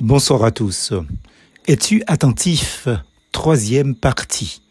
Bonsoir à tous. Es-tu attentif? Troisième partie.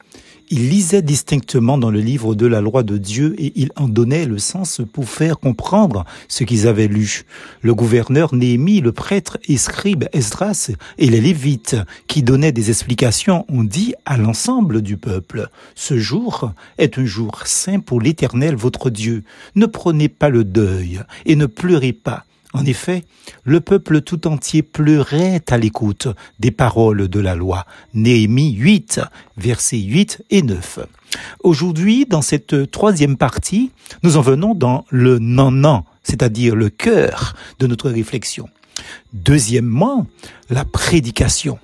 Il lisait distinctement dans le livre de la loi de Dieu et il en donnait le sens pour faire comprendre ce qu'ils avaient lu. Le gouverneur Néhémie, le prêtre et scribe Esdras et les Lévites qui donnaient des explications ont dit à l'ensemble du peuple, ce jour est un jour saint pour l'éternel votre Dieu. Ne prenez pas le deuil et ne pleurez pas en effet, le peuple tout entier pleurait à l'écoute des paroles de la loi. Néhémie 8, versets 8 et 9. Aujourd'hui, dans cette troisième partie, nous en venons dans le non-non, c'est-à-dire le cœur de notre réflexion. Deuxièmement, la prédication.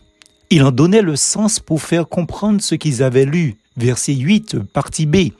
Il en donnait le sens pour faire comprendre ce qu'ils avaient lu verset 8, partie B.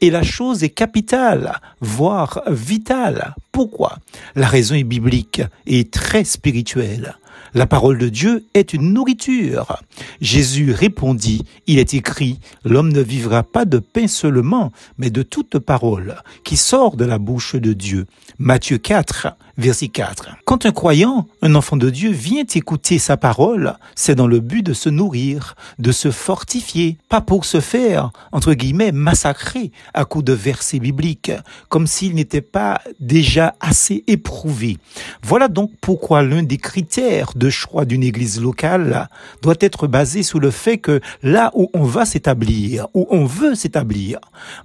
Et la chose est capitale, voire vitale. Pourquoi? La raison est biblique et très spirituelle. La parole de Dieu est une nourriture. Jésus répondit, il est écrit, l'homme ne vivra pas de pain seulement, mais de toute parole qui sort de la bouche de Dieu. Matthieu 4, verset 4. Quand un croyant, un enfant de Dieu, vient écouter sa parole, c'est dans le but de se nourrir, de se fortifier, pas pour se faire, entre guillemets, massacrer à coups de versets bibliques, comme s'il n'était pas déjà assez éprouvé. Voilà donc pourquoi l'un des critères de choix d'une église locale doit être basé sur le fait que là où on va s'établir, où on veut s'établir,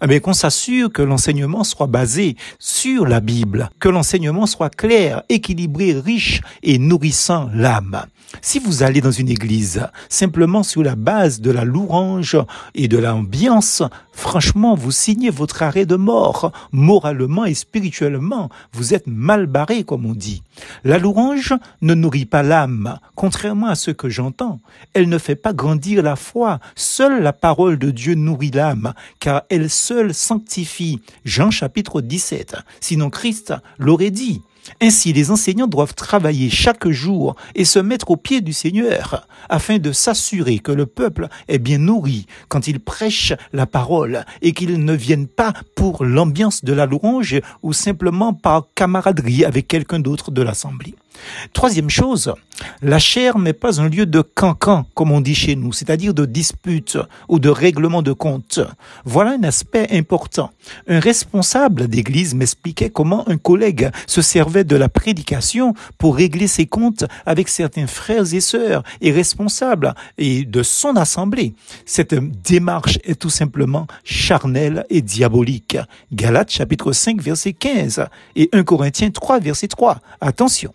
eh qu'on s'assure que l'enseignement soit basé sur la Bible, que l'enseignement soit clair, équilibré, riche et nourrissant l'âme. Si vous allez dans une église simplement sur la base de la louange et de l'ambiance, franchement, vous signez votre arrêt de mort. Moralement et spirituellement, vous êtes mal barré, comme on dit. La louange ne nourrit pas l'âme, contrairement à ce que j'entends. Elle ne fait pas grandir la foi. Seule la parole de Dieu nourrit l'âme, car elle seule sanctifie. Jean chapitre 17. Sinon Christ l'aurait dit. Ainsi, les enseignants doivent travailler chaque jour et se mettre au pied du Seigneur afin de s'assurer que le peuple est bien nourri quand il prêche la parole et qu'ils ne viennent pas pour l'ambiance de la louange ou simplement par camaraderie avec quelqu'un d'autre de l'assemblée. Troisième chose, la chair n'est pas un lieu de cancan, comme on dit chez nous, c'est-à-dire de dispute ou de règlement de compte. Voilà un aspect important. Un responsable d'église m'expliquait comment un collègue se servait de la prédication pour régler ses comptes avec certains frères et sœurs et responsables et de son assemblée. Cette démarche est tout simplement charnelle et diabolique. Galates chapitre 5 verset 15 et 1 Corinthiens 3 verset 3. Attention.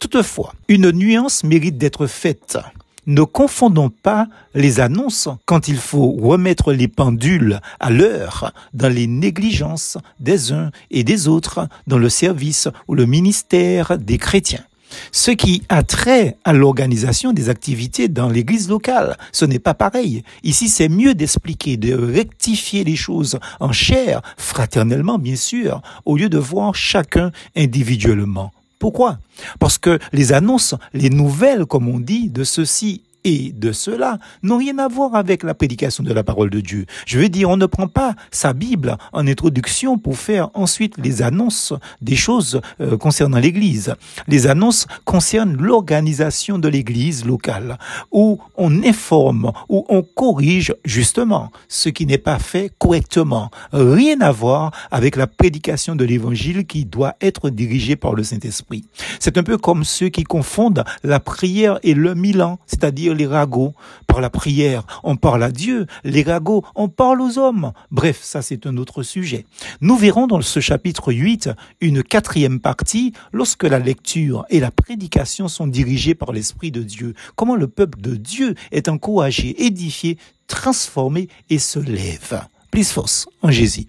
Toutefois, une nuance mérite d'être faite. Ne confondons pas les annonces quand il faut remettre les pendules à l'heure dans les négligences des uns et des autres dans le service ou le ministère des chrétiens. Ce qui a trait à l'organisation des activités dans l'église locale, ce n'est pas pareil. Ici, c'est mieux d'expliquer, de rectifier les choses en chair, fraternellement bien sûr, au lieu de voir chacun individuellement. Pourquoi? Parce que les annonces, les nouvelles, comme on dit, de ceci et de cela n'ont rien à voir avec la prédication de la parole de Dieu. Je veux dire, on ne prend pas sa Bible en introduction pour faire ensuite les annonces des choses euh, concernant l'Église. Les annonces concernent l'organisation de l'Église locale, où on informe, où on corrige justement ce qui n'est pas fait correctement. Rien à voir avec la prédication de l'Évangile qui doit être dirigée par le Saint-Esprit. C'est un peu comme ceux qui confondent la prière et le Milan, c'est-à-dire les ragots. Par la prière, on parle à Dieu. Les ragots, on parle aux hommes. Bref, ça c'est un autre sujet. Nous verrons dans ce chapitre 8 une quatrième partie lorsque la lecture et la prédication sont dirigées par l'Esprit de Dieu. Comment le peuple de Dieu est encouragé, édifié, transformé et se lève. Plus force en Jésus.